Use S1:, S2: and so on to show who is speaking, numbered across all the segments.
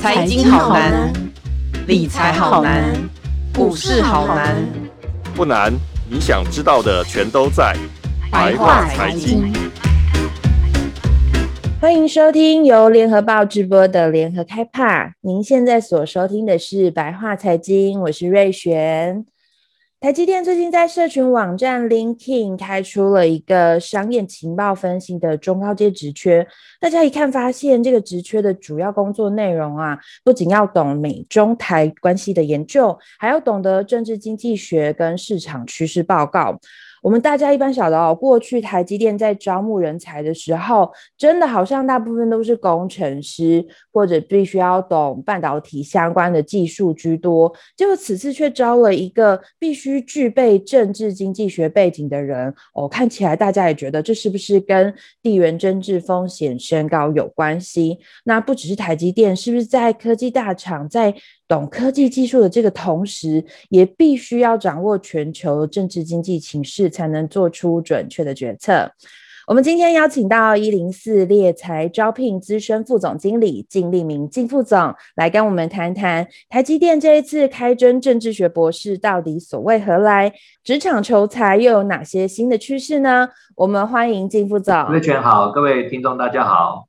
S1: 财经好难，理财好难，股市好难。
S2: 不难，你想知道的全都在白话财经。
S3: 欢迎收听由联合报直播的联合开帕。您现在所收听的是白话财经，我是瑞璇。台积电最近在社群网站 LinkedIn 开出了一个商业情报分析的中高阶职缺，大家一看发现这个职缺的主要工作内容啊，不仅要懂美中台关系的研究，还要懂得政治经济学跟市场趋势报告。我们大家一般晓得哦，过去台积电在招募人才的时候，真的好像大部分都是工程师或者必须要懂半导体相关的技术居多。结果此次却招了一个必须具备政治经济学背景的人哦，看起来大家也觉得这是不是跟地缘政治风险升高有关系？那不只是台积电，是不是在科技大厂在懂科技技术的这个同时，也必须要掌握全球政治经济情势，才能做出准确的决策。我们今天邀请到一零四猎才招聘资深副总经理靳立明靳副总来跟我们谈谈台积电这一次开征政治学博士到底所为何来？职场求才又有哪些新的趋势呢？我们欢迎靳副总。
S4: 各位全好，各位听众大家好。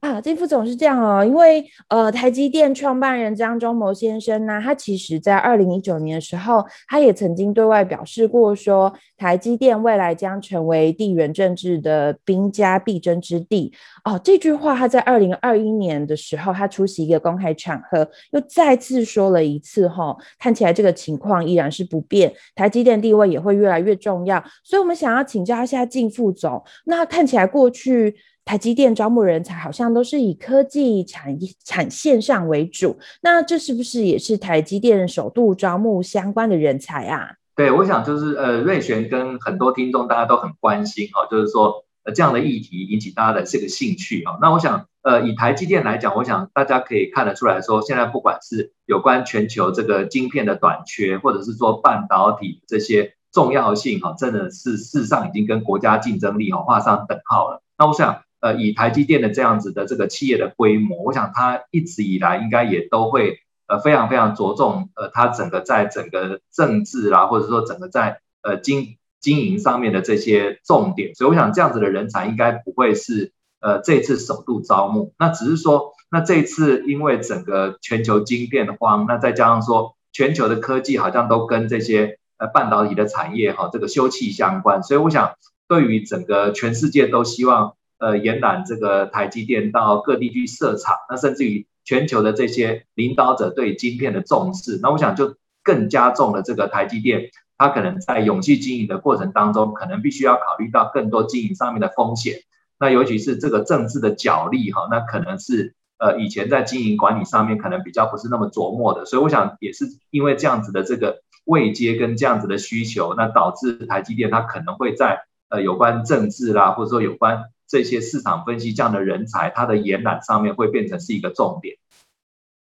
S3: 啊，靳副总是这样哦，因为呃，台积电创办人张忠谋先生呢，他其实在二零一九年的时候，他也曾经对外表示过说，台积电未来将成为地缘政治的兵家必争之地。哦，这句话他在二零二一年的时候，他出席一个公开场合，又再次说了一次哈、哦，看起来这个情况依然是不变，台积电地位也会越来越重要。所以我们想要请教一下靳副总，那看起来过去。台积电招募人才好像都是以科技产业产线上为主，那这是不是也是台积电首度招募相关的人才啊？
S4: 对，我想就是呃，瑞璇跟很多听众大家都很关心哦，就是说呃这样的议题引起大家的这个兴趣啊。那我想呃，以台积电来讲，我想大家可以看得出来说，现在不管是有关全球这个晶片的短缺，或者是说半导体这些重要性哈，真的是事实上已经跟国家竞争力哈画上等号了。那我想。呃，以台积电的这样子的这个企业的规模，我想它一直以来应该也都会呃非常非常着重呃它整个在整个政治啦，或者说整个在呃经经营上面的这些重点，所以我想这样子的人才应该不会是呃这次首度招募，那只是说那这次因为整个全球晶片荒，那再加上说全球的科技好像都跟这些呃半导体的产业哈这个休戚相关，所以我想对于整个全世界都希望。呃，延揽这个台积电到各地去设厂，那甚至于全球的这些领导者对晶片的重视，那我想就更加重了这个台积电，它可能在永续经营的过程当中，可能必须要考虑到更多经营上面的风险。那尤其是这个政治的角力哈，那可能是呃以前在经营管理上面可能比较不是那么琢磨的，所以我想也是因为这样子的这个位阶跟这样子的需求，那导致台积电它可能会在呃有关政治啦，或者说有关。这些市场分析这样的人才，他的延揽上面会变成是一个重点。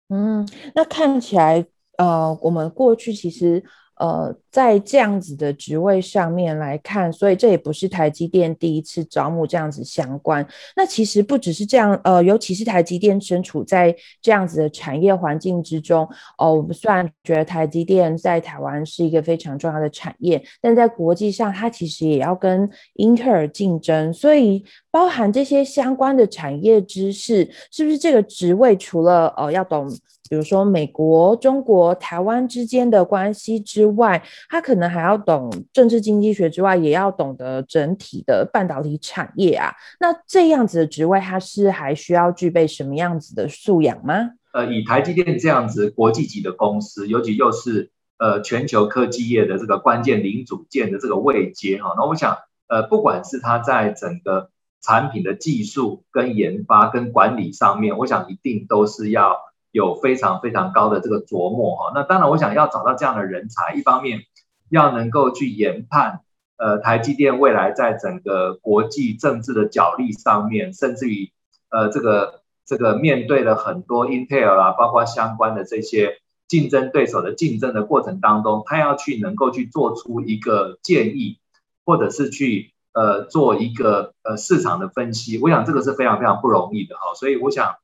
S3: 嗯，那看起来，呃，我们过去其实。呃，在这样子的职位上面来看，所以这也不是台积电第一次招募这样子相关。那其实不只是这样，呃，尤其是台积电身处在这样子的产业环境之中，哦、呃，我们虽然觉得台积电在台湾是一个非常重要的产业，但在国际上，它其实也要跟英特尔竞争，所以包含这些相关的产业知识，是不是这个职位除了呃要懂？比如说美国、中国、台湾之间的关系之外，他可能还要懂政治经济学之外，也要懂得整体的半导体产业啊。那这样子的职位，他是还需要具备什么样子的素养吗？
S4: 呃，以台积电这样子国际级的公司，尤其又是呃全球科技业的这个关键零组件的这个位阶哈，那我想呃，不管是他在整个产品的技术跟研发跟管理上面，我想一定都是要。有非常非常高的这个琢磨哈，那当然我想要找到这样的人才，一方面要能够去研判，呃，台积电未来在整个国际政治的角力上面，甚至于呃这个这个面对了很多 Intel 啊，包括相关的这些竞争对手的竞争的过程当中，他要去能够去做出一个建议，或者是去呃做一个呃市场的分析，我想这个是非常非常不容易的哈。所以我想，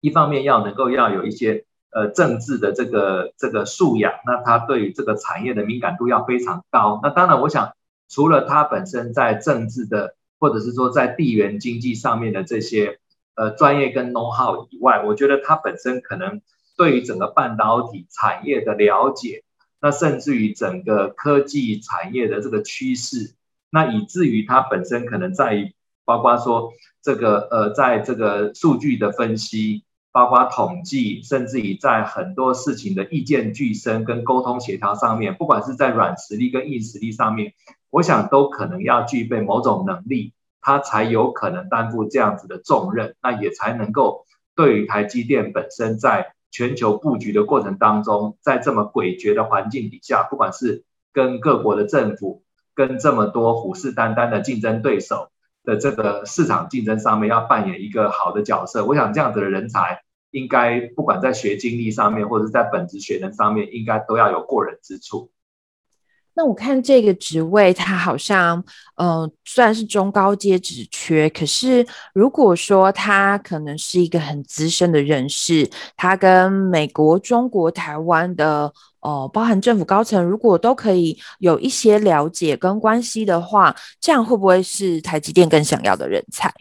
S4: 一方面要能够要有一些呃政治的这个这个素养，那他对于这个产业的敏感度要非常高。那当然，我想除了他本身在政治的或者是说在地缘经济上面的这些呃专业跟 know how 以外，我觉得他本身可能对于整个半导体产业的了解。那甚至于整个科技产业的这个趋势，那以至于它本身可能在，包括说这个呃，在这个数据的分析，包括统计，甚至于在很多事情的意见俱深跟沟通协调上面，不管是在软实力跟硬实力上面，我想都可能要具备某种能力，它才有可能担负这样子的重任，那也才能够对于台积电本身在。全球布局的过程当中，在这么诡谲的环境底下，不管是跟各国的政府，跟这么多虎视眈眈的竞争对手的这个市场竞争上面，要扮演一个好的角色。我想这样子的人才，应该不管在学经历上面，或者是在本职学能上面，应该都要有过人之处。
S3: 那我看这个职位，它好像，嗯、呃，虽然是中高阶职缺，可是如果说他可能是一个很资深的人士，他跟美国、中国、台湾的，呃，包含政府高层，如果都可以有一些了解跟关系的话，这样会不会是台积电更想要的人才？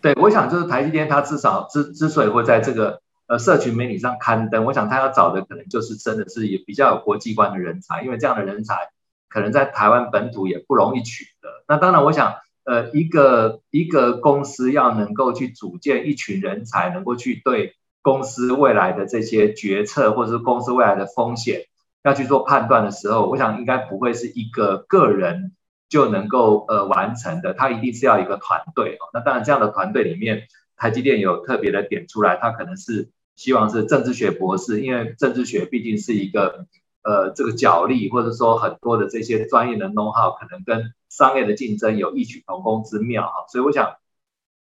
S4: 对，我想就是台积电，它至少之之所以会在这个。呃，社群媒体上刊登，我想他要找的可能就是真的是也比较有国际观的人才，因为这样的人才可能在台湾本土也不容易取得。那当然，我想，呃，一个一个公司要能够去组建一群人才，能够去对公司未来的这些决策或者是公司未来的风险要去做判断的时候，我想应该不会是一个个人就能够呃完成的，他一定是要一个团队哦。那当然，这样的团队里面，台积电有特别的点出来，他可能是。希望是政治学博士，因为政治学毕竟是一个呃这个角力，或者说很多的这些专业的 know how 可能跟商业的竞争有异曲同工之妙哈，所以我想，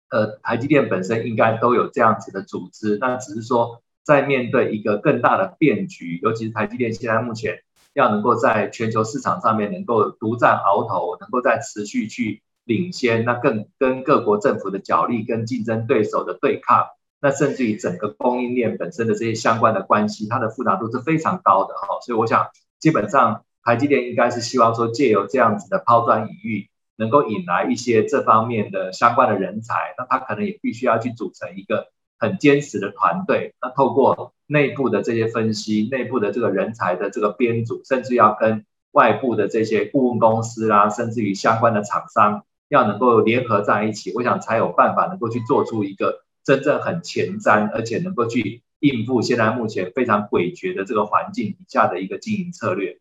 S4: 呃，台积电本身应该都有这样子的组织，那只是说在面对一个更大的变局，尤其是台积电现在目前要能够在全球市场上面能够独占鳌头，能够在持续去领先，那更跟各国政府的角力跟竞争对手的对抗。那甚至于整个供应链本身的这些相关的关系，它的复杂度是非常高的哈，所以我想基本上台积电应该是希望说借由这样子的抛砖引玉，能够引来一些这方面的相关的人才，那他可能也必须要去组成一个很坚实的团队，那透过内部的这些分析，内部的这个人才的这个编组，甚至要跟外部的这些顾问公司啦，甚至于相关的厂商要能够联合在一起，我想才有办法能够去做出一个。真正很前瞻，而且能够去应付现在目前非常诡谲的这个环境底下的一个经营策略。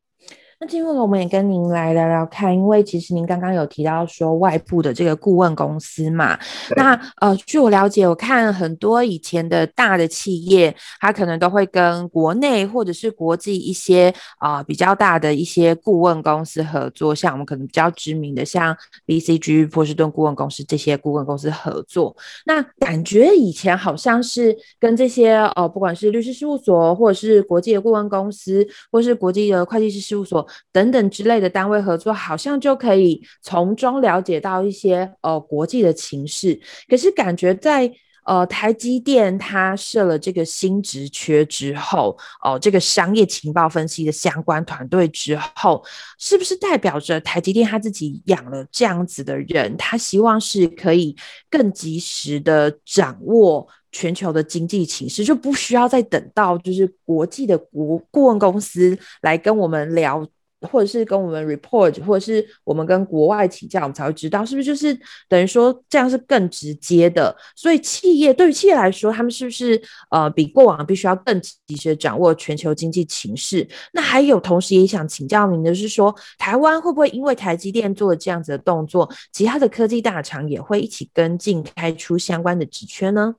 S3: 那今天我们也跟您来聊聊看，因为其实您刚刚有提到说外部的这个顾问公司嘛，那呃，据我了解，我看很多以前的大的企业，它可能都会跟国内或者是国际一些啊、呃、比较大的一些顾问公司合作，像我们可能比较知名的像 BCG 波士顿顾问公司这些顾问公司合作。那感觉以前好像是跟这些哦、呃，不管是律师事务所，或者是国际的顾问公司，或是国际的会计师事务所。等等之类的单位合作，好像就可以从中了解到一些呃国际的情势。可是感觉在呃台积电它设了这个新职缺之后，哦、这个商业情报分析的相关团队之后，是不是代表着台积电他自己养了这样子的人？他希望是可以更及时的掌握全球的经济情势，就不需要再等到就是国际的国顾问公司来跟我们聊。或者是跟我们 report，或者是我们跟国外请教，我们才会知道是不是就是等于说这样是更直接的。所以企业对于企业来说，他们是不是呃比过往必须要更及时掌握全球经济情势？那还有同时也想请教您的是说，台湾会不会因为台积电做了这样子的动作，其他的科技大厂也会一起跟进开出相关的职缺呢？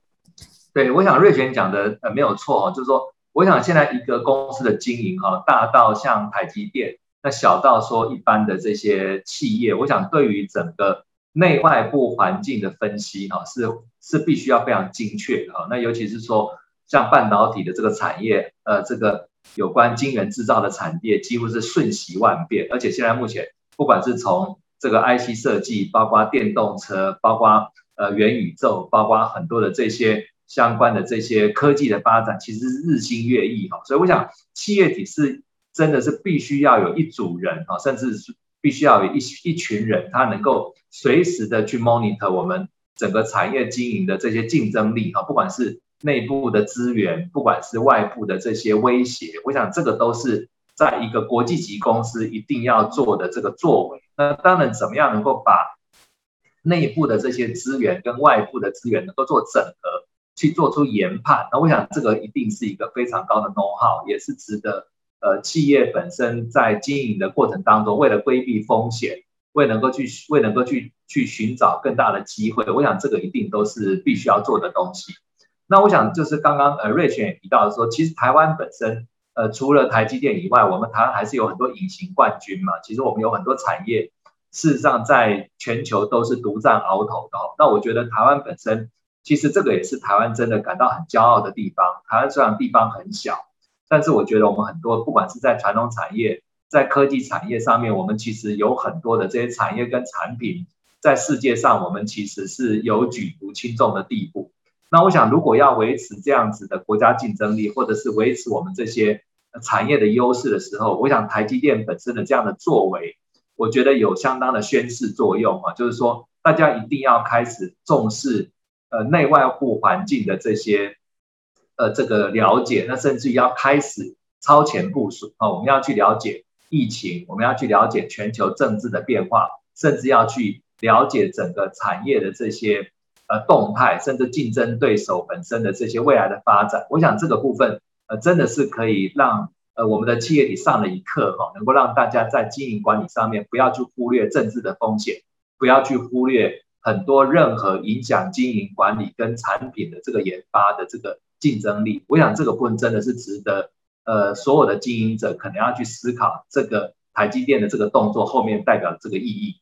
S4: 对，我想瑞璇讲的呃没有错，就是说，我想现在一个公司的经营哈，大到像台积电。那小到说一般的这些企业，我想对于整个内外部环境的分析哈，是是必须要非常精确的哈。那尤其是说像半导体的这个产业，呃，这个有关晶圆制造的产业几乎是瞬息万变，而且现在目前不管是从这个 IC 设计，包括电动车，包括呃元宇宙，包括很多的这些相关的这些科技的发展，其实是日新月异哈。所以我想，企业体是真的是必须要有一组人啊，甚至是必须要有一一群人，他能够随时的去 monitor 我们整个产业经营的这些竞争力啊，不管是内部的资源，不管是外部的这些威胁，我想这个都是。在一个国际级公司一定要做的这个作为，那当然怎么样能够把内部的这些资源跟外部的资源能够做整合，去做出研判，那我想这个一定是一个非常高的 know how，也是值得呃企业本身在经营的过程当中，为了规避风险，为能够去为能够去去寻找更大的机会，我想这个一定都是必须要做的东西。那我想就是刚刚呃瑞璇也提到说，其实台湾本身。呃，除了台积电以外，我们台湾还是有很多隐形冠军嘛。其实我们有很多产业，事实上在全球都是独占鳌头的。那我觉得台湾本身，其实这个也是台湾真的感到很骄傲的地方。台湾虽然地方很小，但是我觉得我们很多，不管是在传统产业，在科技产业上面，我们其实有很多的这些产业跟产品，在世界上我们其实是有举足轻重的地步。那我想，如果要维持这样子的国家竞争力，或者是维持我们这些产业的优势的时候，我想台积电本身的这样的作为，我觉得有相当的宣示作用啊，就是说大家一定要开始重视呃内外部环境的这些呃这个了解，那甚至于要开始超前部署啊，我们要去了解疫情，我们要去了解全球政治的变化，甚至要去了解整个产业的这些。呃，动态甚至竞争对手本身的这些未来的发展，我想这个部分呃真的是可以让呃我们的企业体上了一课哈，能够让大家在经营管理上面不要去忽略政治的风险，不要去忽略很多任何影响经营管理跟产品的这个研发的这个竞争力。我想这个部分真的是值得呃所有的经营者可能要去思考这个台积电的这个动作后面代表这个意义。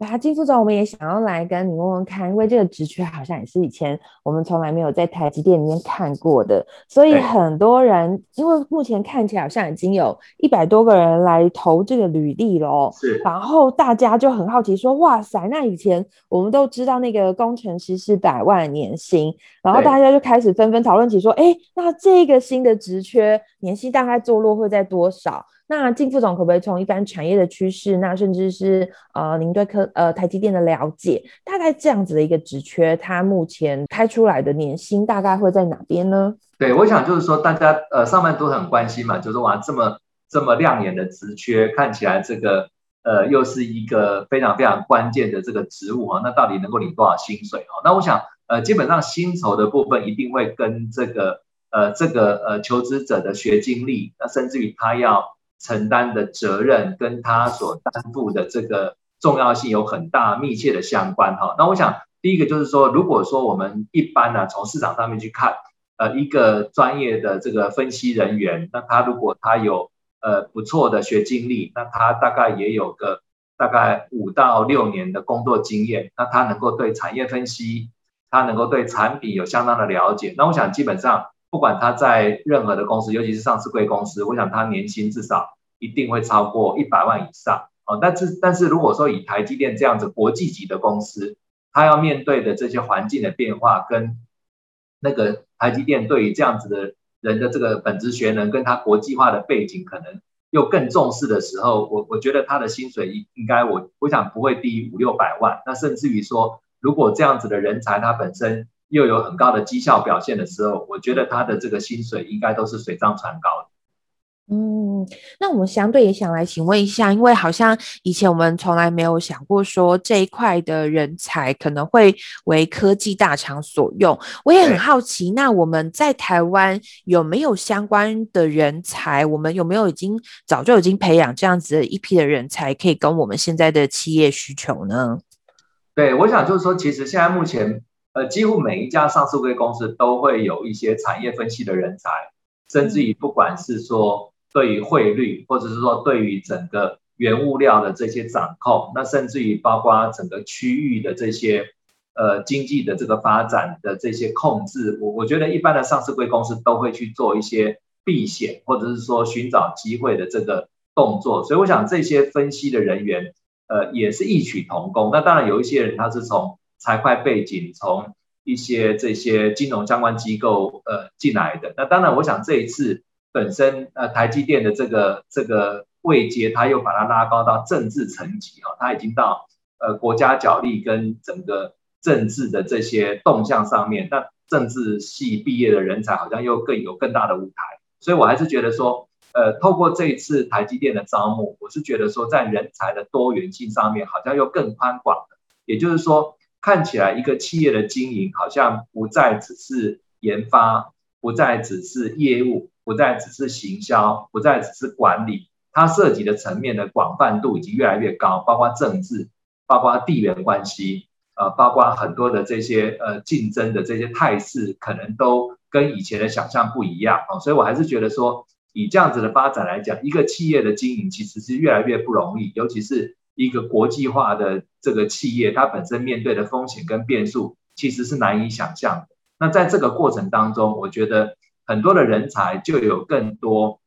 S3: 那金副总，我们也想要来跟你问问看，因为这个职缺好像也是以前我们从来没有在台积电里面看过的，所以很多人因为目前看起来好像已经有一百多个人来投这个履历了，是，然后大家就很好奇说，哇塞，那以前我们都知道那个工程师是百万年薪，然后大家就开始纷纷讨论起说，哎，那这个新的职缺年薪大概坐落会在多少？那靳副总可不可以从一般产业的趋势，那甚至是呃您对科呃台积电的了解，大概这样子的一个职缺，它目前开出来的年薪大概会在哪边呢？
S4: 对，我想就是说大家呃上面都很关心嘛，就是哇这么这么亮眼的职缺，看起来这个呃又是一个非常非常关键的这个职务啊，那到底能够领多少薪水啊？那我想呃基本上薪酬的部分一定会跟这个呃这个呃求职者的学经历，那甚至于他要。承担的责任跟他所担负的这个重要性有很大密切的相关哈。那我想第一个就是说，如果说我们一般呢从市场上面去看，呃一个专业的这个分析人员，那他如果他有呃不错的学经历，那他大概也有个大概五到六年的工作经验，那他能够对产业分析，他能够对产品有相当的了解，那我想基本上。不管他在任何的公司，尤其是上市贵公司，我想他年薪至少一定会超过一百万以上哦。但是，但是如果说以台积电这样子国际级的公司，他要面对的这些环境的变化，跟那个台积电对于这样子的人的这个本职学能，跟他国际化的背景，可能又更重视的时候，我我觉得他的薪水应应该我我想不会低于五六百万。那甚至于说，如果这样子的人才他本身。又有很高的绩效表现的时候，我觉得他的这个薪水应该都是水涨船高的。
S3: 嗯，那我们相对也想来请问一下，因为好像以前我们从来没有想过说这一块的人才可能会为科技大厂所用。我也很好奇，那我们在台湾有没有相关的人才？我们有没有已经早就已经培养这样子的一批的人才，可以跟我们现在的企业需求呢？
S4: 对，我想就是说，其实现在目前。呃，几乎每一家上市公司都会有一些产业分析的人才，甚至于不管是说对于汇率，或者是说对于整个原物料的这些掌控，那甚至于包括整个区域的这些呃经济的这个发展的这些控制，我我觉得一般的上市公司都会去做一些避险，或者是说寻找机会的这个动作。所以我想这些分析的人员，呃也是异曲同工。那当然有一些人他是从财会背景，从一些这些金融相关机构呃进来的。那当然，我想这一次本身呃台积电的这个这个位阶，他又把它拉高到政治层级啊，他已经到呃国家角力跟整个政治的这些动向上面。那政治系毕业的人才好像又更有更大的舞台，所以我还是觉得说，呃，透过这一次台积电的招募，我是觉得说在人才的多元性上面好像又更宽广了。也就是说，看起来一个企业的经营好像不再只是研发，不再只是业务，不再只是行销，不再只是管理，它涉及的层面的广泛度已经越来越高，包括政治，包括地缘关系。呃，包括很多的这些呃竞争的这些态势，可能都跟以前的想象不一样啊、所以我还是觉得说，以这样子的发展来讲，一个企业的经营其实是越来越不容易，尤其是一个国际化的这个企业，它本身面对的风险跟变数其实是难以想象的。那在这个过程当中，我觉得很多的人才就有更多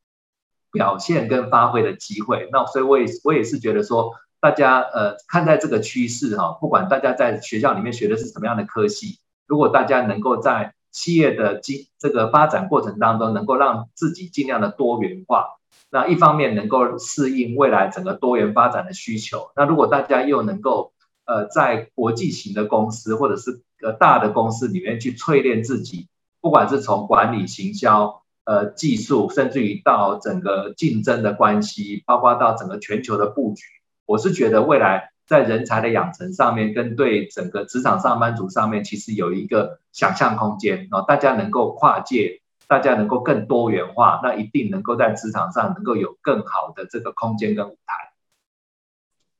S4: 表现跟发挥的机会。那所以我也我也是觉得说。大家呃看待这个趋势哈，不管大家在学校里面学的是什么样的科系，如果大家能够在企业的经这个发展过程当中，能够让自己尽量的多元化，那一方面能够适应未来整个多元发展的需求。那如果大家又能够呃在国际型的公司或者是呃大的公司里面去淬炼自己，不管是从管理、行销、呃技术，甚至于到整个竞争的关系，包括到整个全球的布局。我是觉得未来在人才的养成上面，跟对整个职场上班族上面，其实有一个想象空间啊，大家能够跨界，大家能够更多元化，那一定能够在职场上能够有更好的这个空间跟舞台。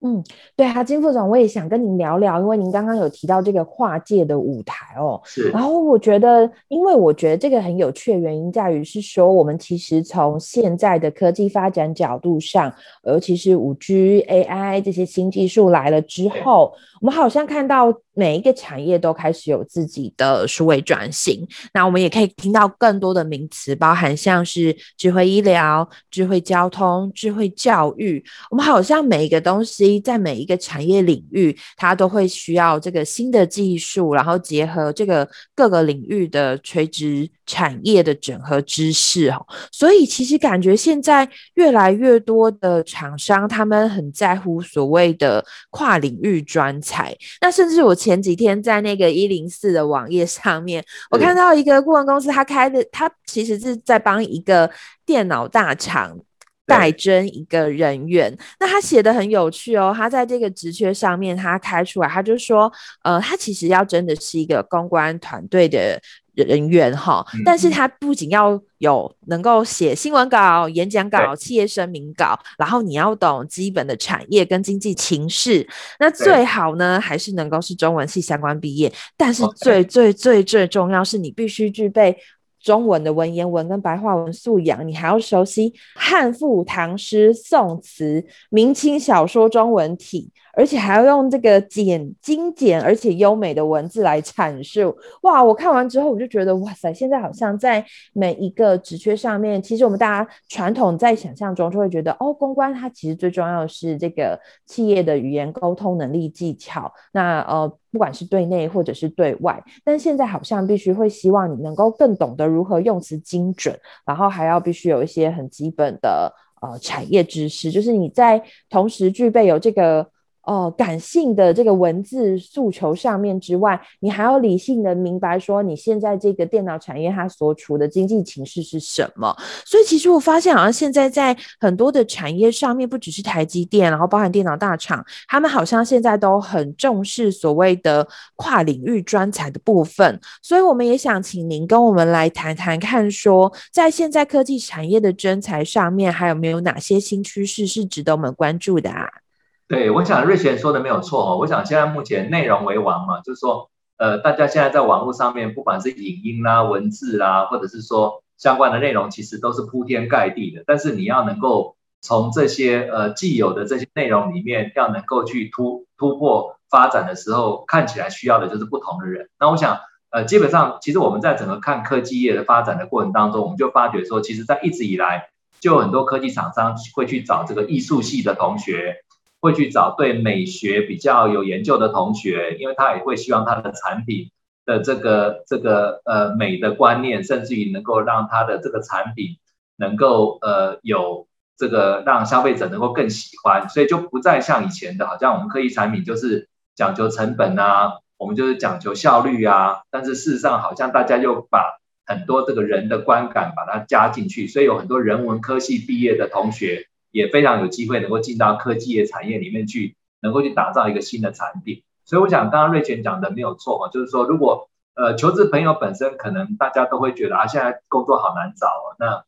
S3: 嗯，对啊，金副总，我也想跟您聊聊，因为您刚刚有提到这个跨界的舞台哦。
S4: 是。
S3: 然后我觉得，因为我觉得这个很有趣的原因在于是说，我们其实从现在的科技发展角度上，尤其是五 G、AI 这些新技术来了之后，我们好像看到每一个产业都开始有自己的数位转型。那我们也可以听到更多的名词，包含像是智慧医疗、智慧交通、智慧教育。我们好像每一个东西。在每一个产业领域，它都会需要这个新的技术，然后结合这个各个领域的垂直产业的整合知识哦。所以其实感觉现在越来越多的厂商，他们很在乎所谓的跨领域专才。那甚至我前几天在那个一零四的网页上面，我看到一个顾问公司，他开的，他其实是在帮一个电脑大厂。代征一个人员，那他写的很有趣哦。他在这个职缺上面，他开出来，他就说，呃，他其实要征的是一个公关团队的人员哈，但是他不仅要有能够写新闻稿、演讲稿、企业声明稿，然后你要懂基本的产业跟经济情势，那最好呢还是能够是中文系相关毕业，但是最最最最重要是你必须具备。中文的文言文跟白话文素养，你还要熟悉汉赋、唐诗、宋词、明清小说中文体。而且还要用这个简精简而且优美的文字来阐述，哇！我看完之后我就觉得，哇塞！现在好像在每一个职缺上面，其实我们大家传统在想象中就会觉得，哦，公关它其实最重要的是这个企业的语言沟通能力技巧，那呃，不管是对内或者是对外，但现在好像必须会希望你能够更懂得如何用词精准，然后还要必须有一些很基本的呃产业知识，就是你在同时具备有这个。哦、感性的这个文字诉求上面之外，你还要理性的明白说，你现在这个电脑产业它所处的经济情势是什么。所以其实我发现，好像现在在很多的产业上面，不只是台积电，然后包含电脑大厂，他们好像现在都很重视所谓的跨领域专才的部分。所以我们也想请您跟我们来谈谈看，说在现在科技产业的征才上面，还有没有哪些新趋势是值得我们关注的啊？
S4: 对，我想瑞璇说的没有错哦。我想现在目前内容为王嘛，就是说，呃，大家现在在网络上面，不管是影音啦、文字啦，或者是说相关的内容，其实都是铺天盖地的。但是你要能够从这些呃既有的这些内容里面，要能够去突突破发展的时候，看起来需要的就是不同的人。那我想，呃，基本上其实我们在整个看科技业的发展的过程当中，我们就发觉说，其实在一直以来，就很多科技厂商会去找这个艺术系的同学。会去找对美学比较有研究的同学，因为他也会希望他的产品的这个这个呃美的观念，甚至于能够让他的这个产品能够呃有这个让消费者能够更喜欢，所以就不再像以前的，好像我们科技产品就是讲究成本啊，我们就是讲求效率啊，但是事实上好像大家又把很多这个人的观感把它加进去，所以有很多人文科系毕业的同学。也非常有机会能够进到科技业产业里面去，能够去打造一个新的产品。所以我想，刚刚瑞泉讲的没有错，就是说，如果呃求职朋友本身可能大家都会觉得啊，现在工作好难找哦，那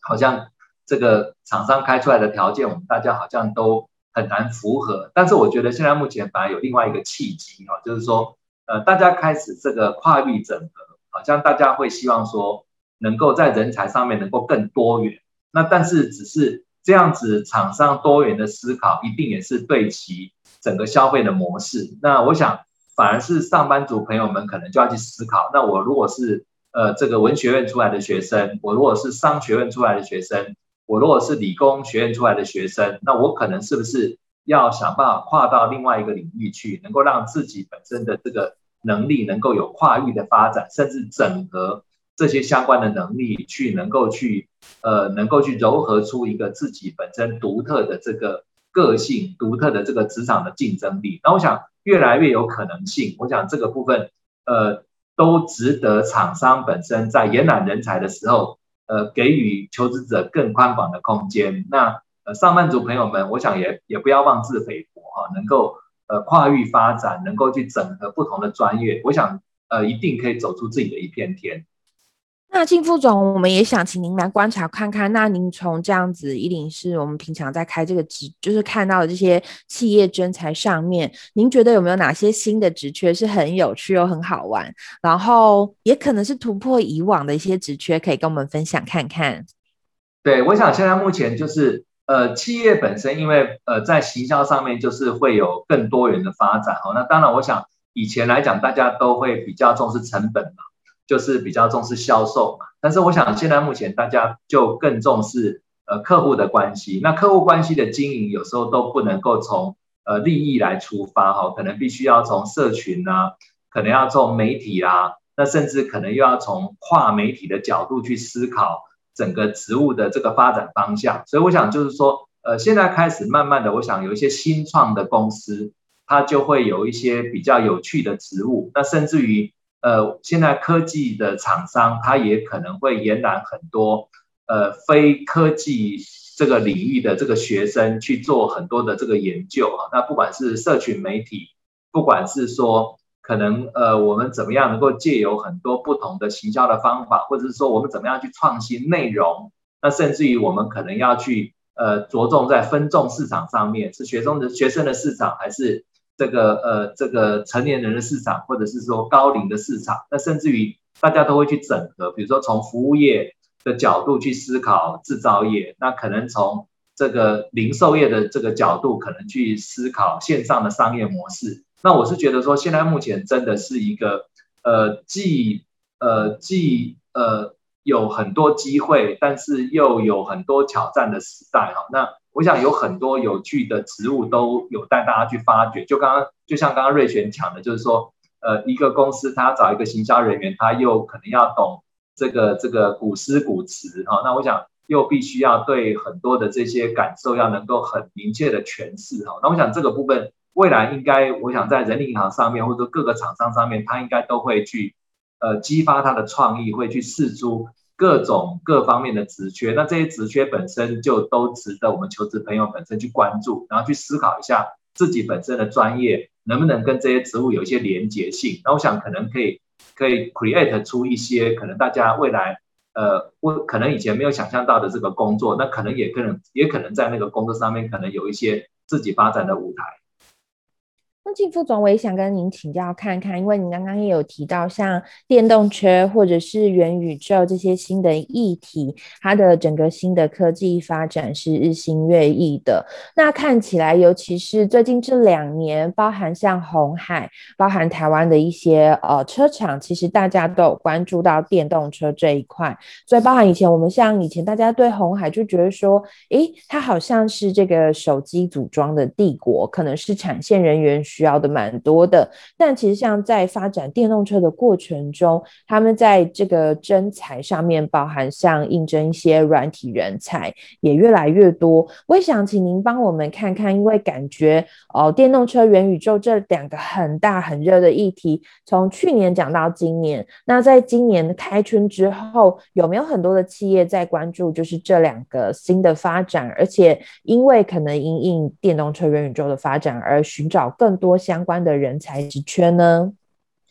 S4: 好像这个厂商开出来的条件，我们大家好像都很难符合。但是我觉得现在目前反而有另外一个契机啊，就是说呃大家开始这个跨域整合，好像大家会希望说能够在人才上面能够更多元。那但是只是。这样子，厂商多元的思考，一定也是对齐整个消费的模式。那我想，反而是上班族朋友们可能就要去思考。那我如果是呃这个文学院出来的学生，我如果是商学院出来的学生，我如果是理工学院出来的学生，那我可能是不是要想办法跨到另外一个领域去，能够让自己本身的这个能力能够有跨域的发展，甚至整合。这些相关的能力，去能够去，呃，能够去糅合出一个自己本身独特的这个个性，独特的这个职场的竞争力。那我想越来越有可能性，我想这个部分，呃，都值得厂商本身在延揽人才的时候，呃，给予求职者更宽广的空间。那呃，上班族朋友们，我想也也不要妄自菲薄哈，能够呃跨域发展，能够去整合不同的专业，我想呃一定可以走出自己的一片天。
S3: 那靳副总，我们也想请您来观察看看。那您从这样子一零四，我们平常在开这个职，就是看到的这些企业征才上面，您觉得有没有哪些新的职缺是很有趣又很好玩，然后也可能是突破以往的一些职缺，可以跟我们分享看看？
S4: 对，我想现在目前就是呃，企业本身因为呃在行销上面就是会有更多元的发展哦。那当然，我想以前来讲，大家都会比较重视成本嘛。就是比较重视销售嘛，但是我想现在目前大家就更重视呃客户的关系。那客户关系的经营有时候都不能够从呃利益来出发哈，可能必须要从社群啊，可能要从媒体啊，那甚至可能又要从跨媒体的角度去思考整个职务的这个发展方向。所以我想就是说，呃，现在开始慢慢的，我想有一些新创的公司，它就会有一些比较有趣的职务，那甚至于。呃，现在科技的厂商，他也可能会延揽很多呃非科技这个领域的这个学生去做很多的这个研究啊。那不管是社群媒体，不管是说可能呃我们怎么样能够借由很多不同的行销的方法，或者是说我们怎么样去创新内容，那甚至于我们可能要去呃着重在分众市场上面，是学生的学生的市场还是？这个呃，这个成年人的市场，或者是说高龄的市场，那甚至于大家都会去整合，比如说从服务业的角度去思考制造业，那可能从这个零售业的这个角度，可能去思考线上的商业模式。那我是觉得说，现在目前真的是一个呃，既呃既呃有很多机会，但是又有很多挑战的时代哈。那我想有很多有趣的职务都有待大家去发掘。就刚刚，就像刚刚瑞璇讲的，就是说，呃，一个公司他要找一个行销人员，他又可能要懂这个这个古诗古词哈。那我想又必须要对很多的这些感受要能够很明确的诠释哈。那我想这个部分未来应该，我想在人力银行上面或者各个厂商上面，他应该都会去呃激发他的创意，会去试出。各种各方面的职缺，那这些职缺本身就都值得我们求职朋友本身去关注，然后去思考一下自己本身的专业能不能跟这些职务有一些连结性。那我想可能可以可以 create 出一些可能大家未来呃，我可能以前没有想象到的这个工作，那可能也可能也可能在那个工作上面可能有一些自己发展的舞台。
S3: 那靳副总，我也想跟您请教看看，因为您刚刚也有提到，像电动车或者是元宇宙这些新的议题，它的整个新的科技发展是日新月异的。那看起来，尤其是最近这两年，包含像红海，包含台湾的一些呃车厂，其实大家都有关注到电动车这一块。所以，包含以前我们像以前大家对红海就觉得说，诶，它好像是这个手机组装的帝国，可能是产线人员需要的蛮多的。但其实像在发展电动车的过程中，他们在这个征才上面，包含像应征一些软体人才也越来越多。我也想请您帮我们看看，因为感觉哦，电动车、元宇宙这两个很大很热的议题，从去年讲到今年，那在今年开春之后，有没有很多的企业在关注，就是这两个新的发展，而且因为可能因应电动车、元宇宙的发展而寻找更多多相关的人才职缺呢？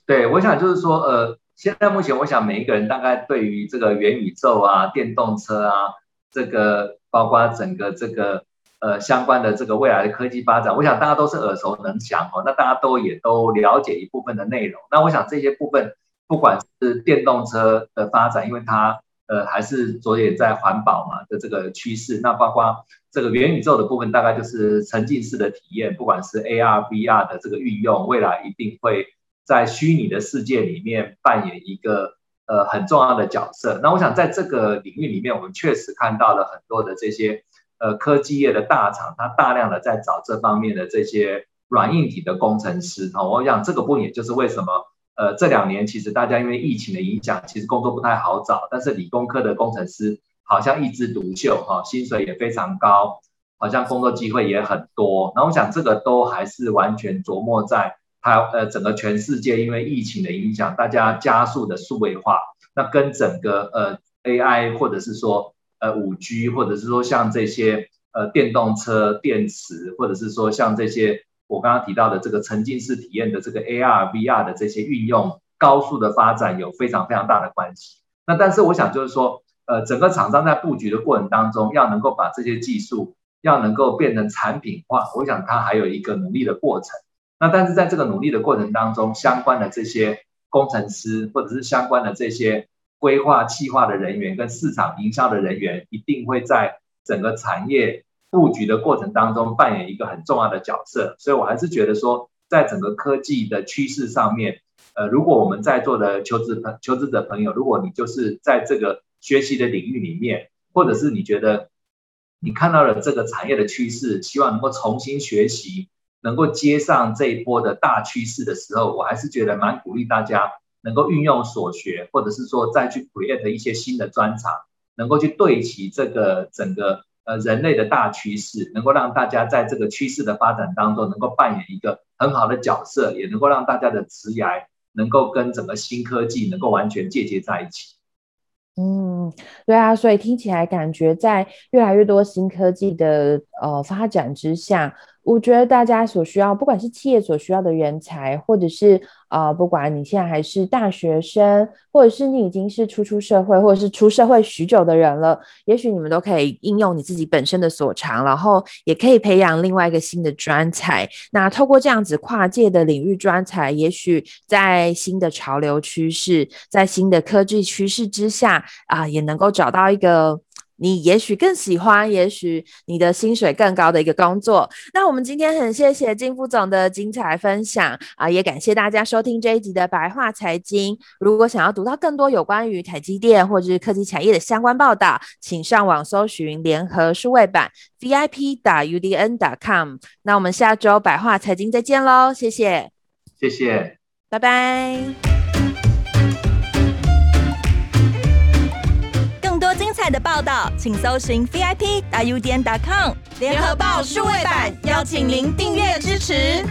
S4: 对，我想就是说，呃，现在目前我想每一个人大概对于这个元宇宙啊、电动车啊，这个包括整个这个呃相关的这个未来的科技发展，我想大家都是耳熟能详哦，那大家都也都了解一部分的内容。那我想这些部分，不管是电动车的发展，因为它呃还是着眼在环保嘛的这个趋势，那包括这个元宇宙的部分，大概就是沉浸式的体验，不管是 AR、VR 的这个运用，未来一定会在虚拟的世界里面扮演一个呃很重要的角色。那我想在这个领域里面，我们确实看到了很多的这些呃科技业的大厂，它大量的在找这方面的这些软硬体的工程师。哦，我想这个部分也就是为什么。呃，这两年其实大家因为疫情的影响，其实工作不太好找，但是理工科的工程师好像一枝独秀哈，薪水也非常高，好像工作机会也很多。那我想这个都还是完全琢磨在它呃整个全世界因为疫情的影响，大家加速的数位化，那跟整个呃 AI 或者是说呃五 G 或者是说像这些呃电动车电池，或者是说像这些。我刚刚提到的这个沉浸式体验的这个 AR、VR 的这些运用，高速的发展有非常非常大的关系。那但是我想就是说，呃，整个厂商在布局的过程当中，要能够把这些技术要能够变成产品化，我想它还有一个努力的过程。那但是在这个努力的过程当中，相关的这些工程师或者是相关的这些规划、企划的人员跟市场营销的人员，一定会在整个产业。布局的过程当中扮演一个很重要的角色，所以我还是觉得说，在整个科技的趋势上面，呃，如果我们在座的求职朋、求职者朋友，如果你就是在这个学习的领域里面，或者是你觉得你看到了这个产业的趋势，希望能够重新学习，能够接上这一波的大趋势的时候，我还是觉得蛮鼓励大家能够运用所学，或者是说再去 create 一些新的专长，能够去对齐这个整个。呃，人类的大趋势能够让大家在这个趋势的发展当中，能够扮演一个很好的角色，也能够让大家的职涯能够跟整个新科技能够完全结接在一起。
S3: 嗯，对啊，所以听起来感觉在越来越多新科技的呃发展之下。我觉得大家所需要，不管是企业所需要的人才，或者是呃，不管你现在还是大学生，或者是你已经是初出社会，或者是出社会许久的人了，也许你们都可以应用你自己本身的所长，然后也可以培养另外一个新的专才。那透过这样子跨界的领域专才，也许在新的潮流趋势，在新的科技趋势之下啊，也能够找到一个。你也许更喜欢，也许你的薪水更高的一个工作。那我们今天很谢谢金副总的精彩分享啊，也感谢大家收听这一集的白话财经。如果想要读到更多有关于台积电或者是科技产业的相关报道，请上网搜寻联合数位版 VIP 打 UDN 打 com。那我们下周白话财经再见喽，谢谢，
S4: 谢谢，
S3: 拜拜。的报道，请搜寻 VIP 大 U 点 com 联合报数位版，邀请您订阅支持。